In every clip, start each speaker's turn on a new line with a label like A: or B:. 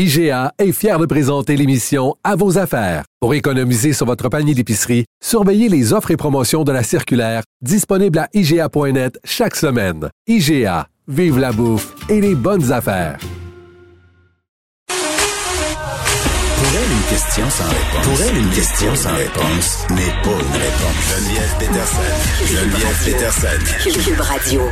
A: IGA est fier de présenter l'émission À vos affaires. Pour économiser sur votre panier d'épicerie, surveillez les offres et promotions de la circulaire disponible à IGA.net chaque semaine. IGA, vive la bouffe et les bonnes affaires.
B: Pour elle, une question sans réponse. Pour elle, une question sans réponse n'est pas une réponse. Geneviève Peterson. Geneviève Peterson.
C: Cube Radio.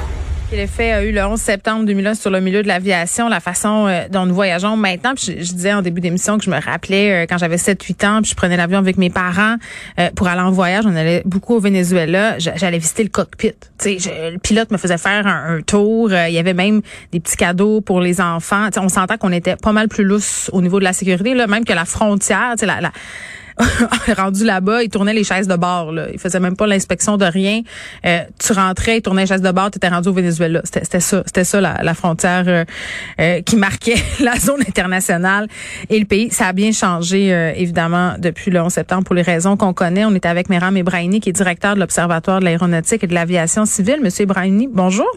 D: L'effet a eu le 11 septembre 2001 sur le milieu de l'aviation, la façon euh, dont nous voyageons maintenant. Puis je, disais en début d'émission que je me rappelais euh, quand j'avais 7-8 ans, puis je prenais l'avion avec mes parents euh, pour aller en voyage. On allait beaucoup au Venezuela. J'allais visiter le cockpit. Je- le pilote me faisait faire un, un tour. Euh, Il y avait même des petits cadeaux pour les enfants. Tu sais, on s'entend qu'on était pas mal plus lousse au niveau de la sécurité, là, même que la frontière. La, la rendu là-bas, il tournait les chaises de bord. Là. Il faisait même pas l'inspection de rien. Euh, tu rentrais, il tournait les chaises de bord, tu étais rendu au Venezuela. C'était ça, c'était ça la, la frontière euh, euh, qui marquait la zone internationale et le pays. Ça a bien changé euh, évidemment depuis le 11 septembre pour les raisons qu'on connaît. On est avec Méram Ebrahini qui est directeur de l'Observatoire de l'aéronautique et de l'aviation civile. Monsieur Ebrahini, bonjour.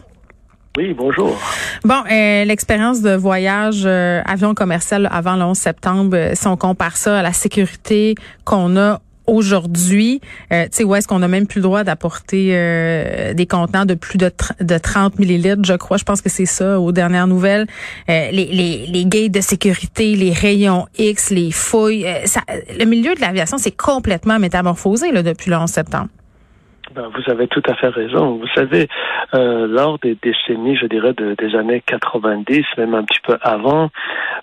E: Oui, bonjour.
D: Bon, euh, l'expérience de voyage euh, avion commercial avant le 11 septembre, euh, si on compare ça à la sécurité qu'on a aujourd'hui, euh, tu sais, où est-ce qu'on a même plus le droit d'apporter euh, des contenants de plus de, de 30 millilitres, je crois. Je pense que c'est ça, aux dernières nouvelles. Euh, les, les, les gates de sécurité, les rayons X, les fouilles. le milieu de l'aviation s'est complètement métamorphosé là, depuis le 11 septembre.
E: Ben, vous avez tout à fait raison. Vous savez, euh, lors des décennies, je dirais, de- des années 90, même un petit peu avant,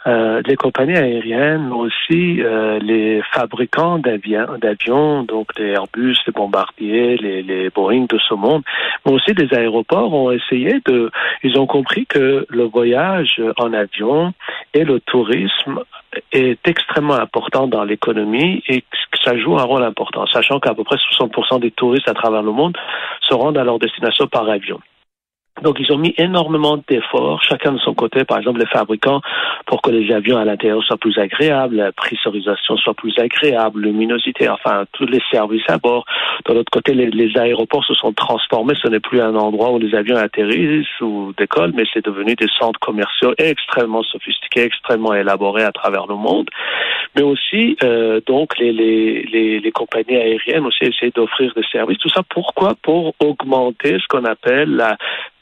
E: euh, les compagnies aériennes, mais aussi euh, les fabricants d'avions, donc les Airbus, les Bombardier, les, les Boeing de ce monde, mais aussi des aéroports ont essayé de, ils ont compris que le voyage en avion et le tourisme est extrêmement important dans l'économie et que ça joue un rôle important, sachant qu'à peu près 60% des touristes à travers le monde se rendent à leur destination par avion. Donc, ils ont mis énormément d'efforts, chacun de son côté, par exemple les fabricants, pour que les avions à l'intérieur soient plus agréables, la pressurisation soit plus agréable, luminosité, enfin, tous les services à bord. De l'autre côté, les, aéroports se sont transformés. Ce n'est plus un endroit où les avions atterrissent ou décollent, mais c'est devenu des centres commerciaux extrêmement sophistiqués, extrêmement élaborés à travers le monde. Mais aussi, euh, donc, les, les, les, les compagnies aériennes aussi essaient d'offrir des services. Tout ça, pourquoi? Pour augmenter ce qu'on appelle la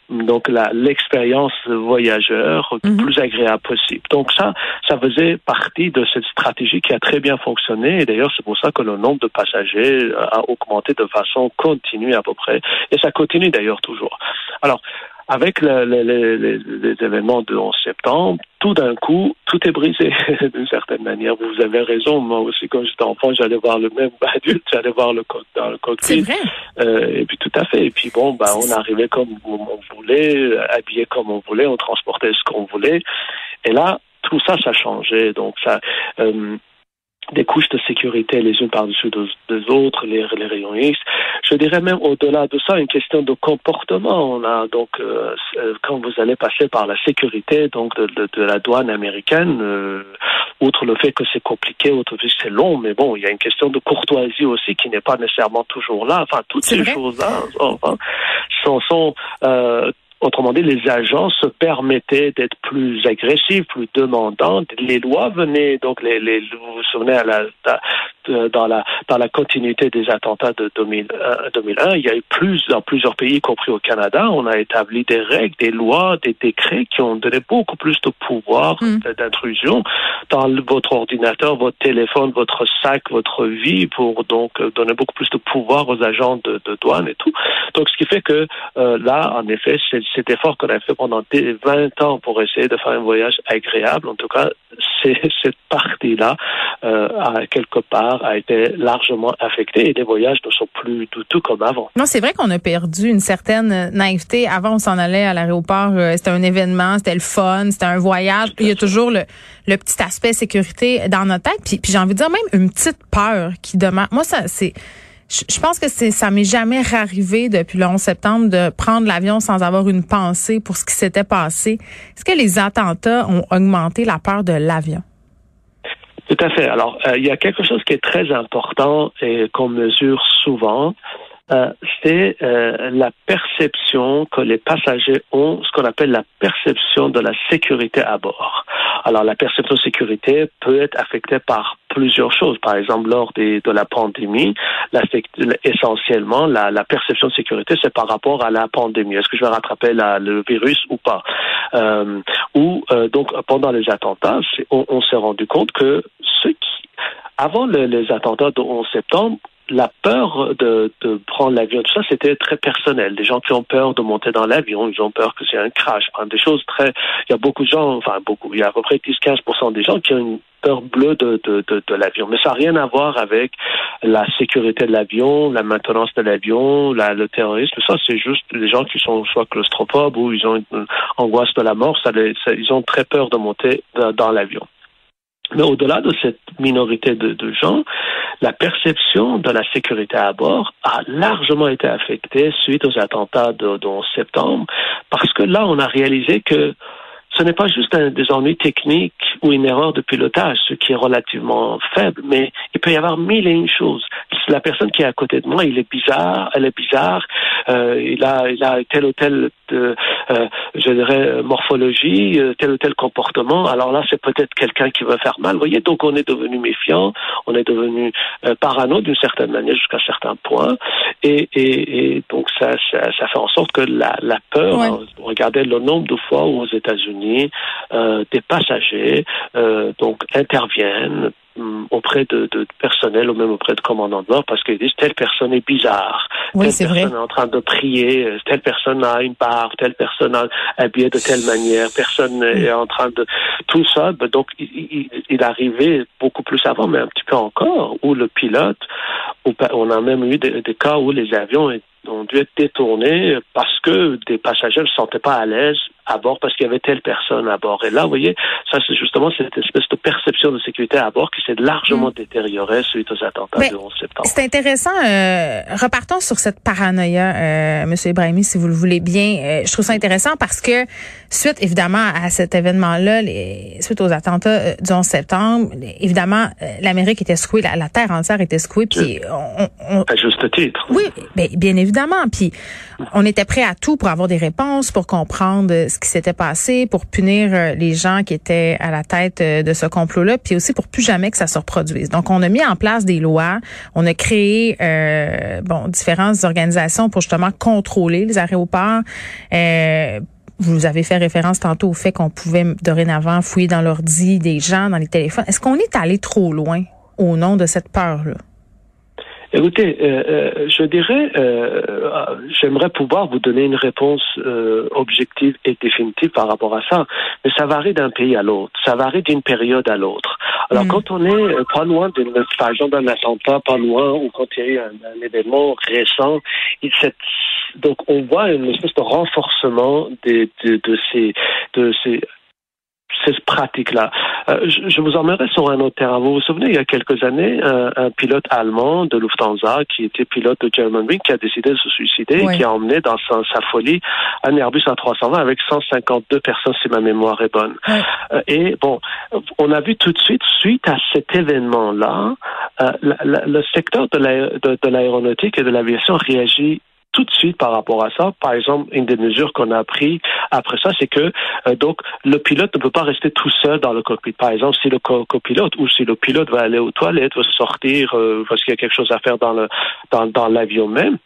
E: donc la l'expérience voyageur le
D: Mhm.
E: plus agréable possible. Donc ça, ça faisait partie de cette stratégie qui a très bien fonctionné. Et d'ailleurs, c'est pour ça que le nombre de passagers euh, a augmenté de façon continue à peu près. Et ça continue d'ailleurs toujours. Alors, avec le- le- le- le- les événements du 11 septembre, tout d'un coup, tout est brisé d'une certaine manière. Vous avez raison. Moi aussi, quand j'étais enfant, j'allais voir le même adulte, j'allais voir le dans le
D: C'est
E: cockpit.
D: vrai.
E: Euh, et puis tout à fait. Et puis bon, bah, on arrivait comme on voulait, habillé comme on voulait, on transportait ce qu'on voulait. Et là, tout ça, ça changeait. Donc ça, euh, des couches de sécurité les unes par-dessus des, autres, les, les rayons X. Je dirais même au-delà de ça, une question de comportement. On a donc euh, euh, quand vous allez passer par la sécurité donc de, de, de la douane américaine, euh, outre le fait que c'est compliqué, outre le fait que c'est long, mais bon, il y a une question de courtoisie aussi qui n'est pas nécessairement toujours là. Enfin, toutes ces choses-là enfin, sont, sont euh, Autrement dit, les agents se permettaient d'être plus agressifs, plus demandants. Les lois venaient, donc les, les vous vous souvenez à la, de- dans la dans la continuité des attentats de 2000, euh, 2001, il y a eu plus dans plusieurs pays, y compris au Canada, on a établi des règles, des lois, des décrets qui ont donné beaucoup plus de pouvoir
D: Mm.
E: d'intrusion dans votre ordinateur, votre téléphone, votre sac, votre vie, pour donc euh, donner beaucoup plus de pouvoir aux agents de, de douane et tout. Donc, ce qui fait que euh, là, en effet, c'est cet effort qu'on a fait pendant des 20 ans pour essayer de faire un voyage agréable. En tout cas, c'est cette partie-là euh, quelque part a été largement affecté et les voyages ne sont plus du tout comme avant.
D: Non, c'est vrai qu'on a perdu une certaine naïveté. Avant, on s'en allait à l'aéroport, euh, c'était un événement, c'était le fun, c'était un voyage. Il y a toujours le, le petit aspect sécurité dans notre tête. Puis, puis j'ai envie de dire même une petite peur qui demande. Moi, ça, c'est je pense que c'est ça m'est jamais arrivé depuis le 11 septembre de prendre l'avion sans avoir une pensée pour ce qui s'était passé. Est-ce que les attentats ont augmenté la peur de l'avion?
E: Tout à fait. Alors, euh, il y a quelque chose qui est très important et qu'on mesure souvent, euh, c'est euh, la perception que les passagers ont, ce qu'on appelle la perception de la sécurité à bord. Alors, la perception de sécurité peut être affectée par plusieurs choses. Par exemple, lors de la pandémie, essentiellement, la, perception de sécurité, c'est par rapport à la pandémie. Est-ce que je vais rattraper le virus ou pas? Euh, ou euh, donc, pendant les attentats, on, s'est rendu compte que ceux qui, avant le, les attentats du 11 septembre, la peur de, de prendre l'avion, tout ça, c'était très personnel. Des gens qui ont peur de monter dans l'avion, ils ont peur que c'est un crash. Des choses très. Il y a beaucoup de gens, enfin beaucoup, il y a à peu près 10-15% des gens qui ont une peur bleue de, de, de, l'avion. Mais ça n'a rien à voir avec la sécurité de l'avion, la maintenance de l'avion, le terrorisme. Ça, c'est juste des gens qui sont soit claustrophobes ou ils ont une angoisse de la mort. Ça ils ont très peur de monter dans l'avion. Mais au-delà de cette minorité de, gens, la perception de la sécurité à bord a largement été affectée suite aux attentats de, de 11 septembre, parce que là, on a réalisé que ce n'est pas juste un désormais technique ou une erreur de pilotage, ce qui est relativement faible, mais il peut y avoir mille et une choses. La personne qui est à côté de moi, il est bizarre, elle est bizarre, euh, il a, il a tel ou tel, euh, euh je dirais, morphologie, euh, tel ou tel comportement. Alors là, c'est peut-être quelqu'un qui veut faire mal. Vous voyez, donc on est devenu méfiant, on est devenu euh, parano d'une certaine manière jusqu'à un certain point, et, et, et donc ça, ça, ça, fait en sorte que la, la peur. Regardez le nombre de fois où aux États-Unis, des passagers euh, donc interviennent hum, auprès de, de, personnel ou même auprès de commandants de bord parce qu'ils disent telle personne est bizarre,
D: oui,
E: telle personne est en train de prier, euh, telle personne a une barbe, telle personne a habillé de telle manière, personne est en train de tout ça. Ben, donc il, il, il arrivait beaucoup plus avant, mais un petit peu encore, où le pilote, on a même eu des, des cas où les avions ont dû être détournés parce que des passagers ne se sentaient pas à l'aise à bord parce qu'il y avait telle personne à bord. Et là, vous voyez, ça c'est justement cette espèce de perception de sécurité à bord qui s'est largement mm. détériorée suite aux attentats du 11 septembre.
D: C'est intéressant. Euh, repartons sur cette paranoïa, euh, Monsieur Ibrahimi, si vous le voulez bien. Euh, je trouve ça intéressant parce que suite évidemment à cet événement-là, suite aux attentats euh, du 11 septembre, évidemment, l'Amérique était secouée, la, terre entière était secouée. Puis on,
E: on, à juste titre.
D: Oui, bien, bien évidemment. Puis on était prêt à tout pour avoir des réponses, pour comprendre ce qui s'était passé, pour punir euh, les gens qui étaient à la tête euh, de ce complot-là, puis aussi pour plus jamais que ça se reproduise. Donc, on a mis en place des lois, on a créé euh, bon différentes organisations pour justement contrôler les aéroports. Euh, vous avez fait référence tantôt au fait qu'on pouvait dorénavant fouiller dans l'ordi des gens, dans les téléphones. Est-ce qu'on est allé trop loin au nom de cette peur-là?
E: Écoutez, euh, euh, je dirais, euh, j'aimerais pouvoir vous donner une réponse objective et définitive par rapport à ça, mais ça varie d'un pays à l'autre, ça varie d'une période à l'autre. Alors mm. quand on est pas loin d'une, par exemple d'un attentat, pas loin, ou quand il y a eu un, événement récent, il, donc on voit une espèce de renforcement de, de ces de ces cette pratique-là. Euh, je, vous emmènerai sur un autre terrain. Vous vous souvenez, il y a quelques années, un, pilote allemand de Lufthansa, qui était pilote de Germanwings, qui a décidé de se suicider et qui a emmené dans sa, folie un Airbus A320 avec 152 personnes, si ma mémoire est bonne. Euh, et bon, on a vu tout de suite, suite à cet événement-là, euh, le secteur de l'aéronautique et de l'aviation réagit tout de suite par rapport à ça. Par exemple, une des mesures qu'on a prises après ça, c'est que euh, donc le pilote ne peut pas rester tout seul dans le cockpit. Par exemple, si le copilote ou si le pilote va aller aux toilettes, va sortir euh, parce qu'il y a quelque chose à faire dans le dans, dans l'avion même,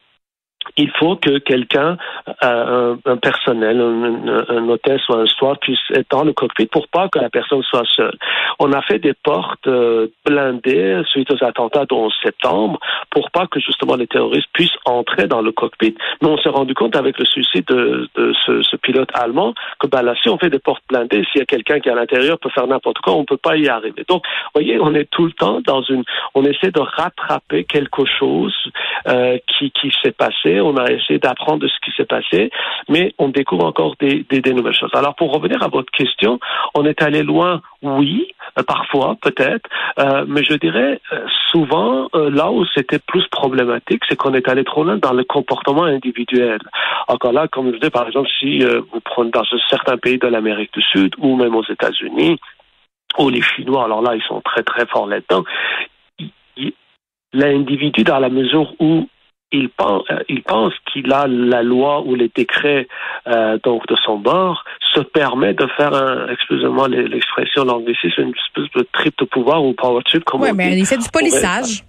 E: il faut que quelqu'un, euh, un, personnel, un, hôtesse ou un soir puisse être dans le cockpit pour pas que la personne soit seule. on a fait des portes euh, blindées suite aux attentats du 11 septembre pour pas que justement les terroristes puissent entrer dans le cockpit. Mais on s'est rendu compte avec le suicide de, ce, pilote allemand que ben là, si on fait des portes blindées, s'il y a quelqu'un qui est à l'intérieur peut faire n'importe quoi, on peut pas y arriver. Donc, vous voyez, on est tout le temps dans une, on essaie de rattraper quelque chose euh, qui s'est passé. On a essayé d'apprendre de ce qui s'est passé, mais on découvre encore des, nouvelles choses. Alors, pour revenir à votre question, on est allé loin, oui, euh, parfois peut-être, euh, mais je dirais euh, souvent là où c'était plus problématique, c'est qu'on est allé trop loin dans le comportement individuel. Encore là, comme je dis, par exemple, si vous prenez dans certains pays de l'Amérique du Sud ou même aux États-Unis, ou les Chinois, alors là, ils sont très très forts là-dedans. L'individu, dans la mesure où il pense, il pense qu'il a la loi ou les décrets euh, donc de son bord, se permet de faire un, excusez-moi l'expression l'anglicisme, une espèce de trip de pouvoir ou power trip, comme on
D: mais fait du polissage.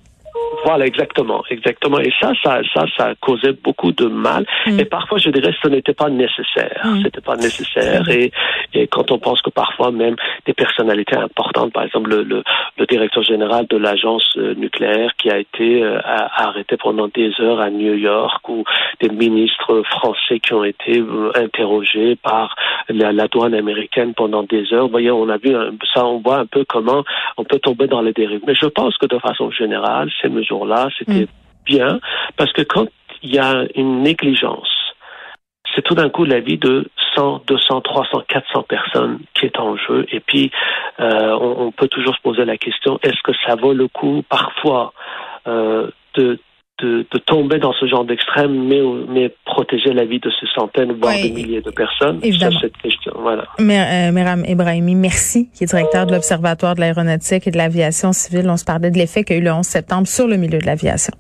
E: Voilà, exactement, exactement. Et ça, ça, ça, ça causait beaucoup de mal.
D: Mm.
E: Et parfois, je dirais, ce n'était pas nécessaire.
D: Mm.
E: C'était pas nécessaire. Et, et quand on pense que parfois même des personnalités importantes, par exemple le, le, le directeur général de l'agence euh, nucléaire qui a été euh, arrêté pendant des heures à New York, ou des ministres français qui ont été euh, interrogés par la, la douane américaine pendant des heures. Vous voyez, on a vu un, ça, on voit un peu comment on peut tomber dans les dérives. Mais je pense que de façon générale, ces mesures-là, c'était
D: Mm.
E: bien, parce que quand il y a une négligence, c'est tout d'un coup la vie de 100, 200, 300, 400 personnes qui est en jeu. Et puis, euh, on, on peut toujours se poser la question, est-ce que ça vaut le coup parfois euh, de, de, de, tomber dans ce genre d'extrême, mais, mais protéger la vie de ces centaines, voire
D: Oui,
E: des milliers de personnes
D: évidemment.
E: sur cette question. Voilà.
D: Mer- euh, Ebrahimi, merci, qui est directeur de l'Observatoire de l'aéronautique et de l'aviation civile. On se parlait de l'effet qu'il y a eu le 11 septembre sur le milieu de l'aviation.